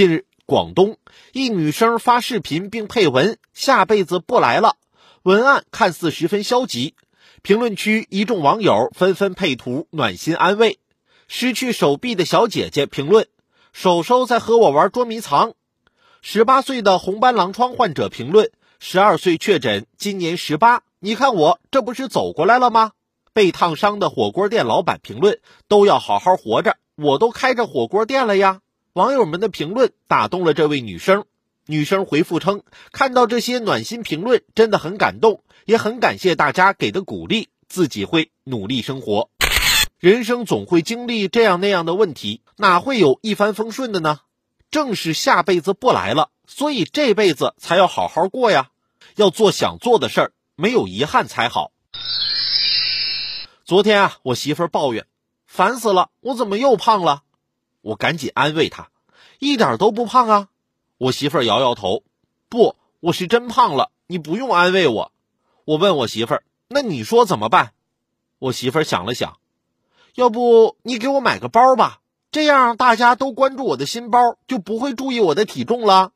近日，广东一女生发视频并配文“下辈子不来了”，文案看似十分消极，评论区一众网友纷纷配图暖心安慰。失去手臂的小姐姐评论：“手手在和我玩捉迷藏。”十八岁的红斑狼疮患者评论：“十二岁确诊，今年十八，你看我这不是走过来了吗？”被烫伤的火锅店老板评论：“都要好好活着，我都开着火锅店了呀。”网友们的评论打动了这位女生，女生回复称：“看到这些暖心评论，真的很感动，也很感谢大家给的鼓励，自己会努力生活。人生总会经历这样那样的问题，哪会有一帆风顺的呢？正是下辈子不来了，所以这辈子才要好好过呀，要做想做的事儿，没有遗憾才好。”昨天啊，我媳妇儿抱怨：“烦死了，我怎么又胖了？”我赶紧安慰她，一点都不胖啊！我媳妇摇摇头，不，我是真胖了，你不用安慰我。我问我媳妇，那你说怎么办？我媳妇想了想，要不你给我买个包吧，这样大家都关注我的新包，就不会注意我的体重了。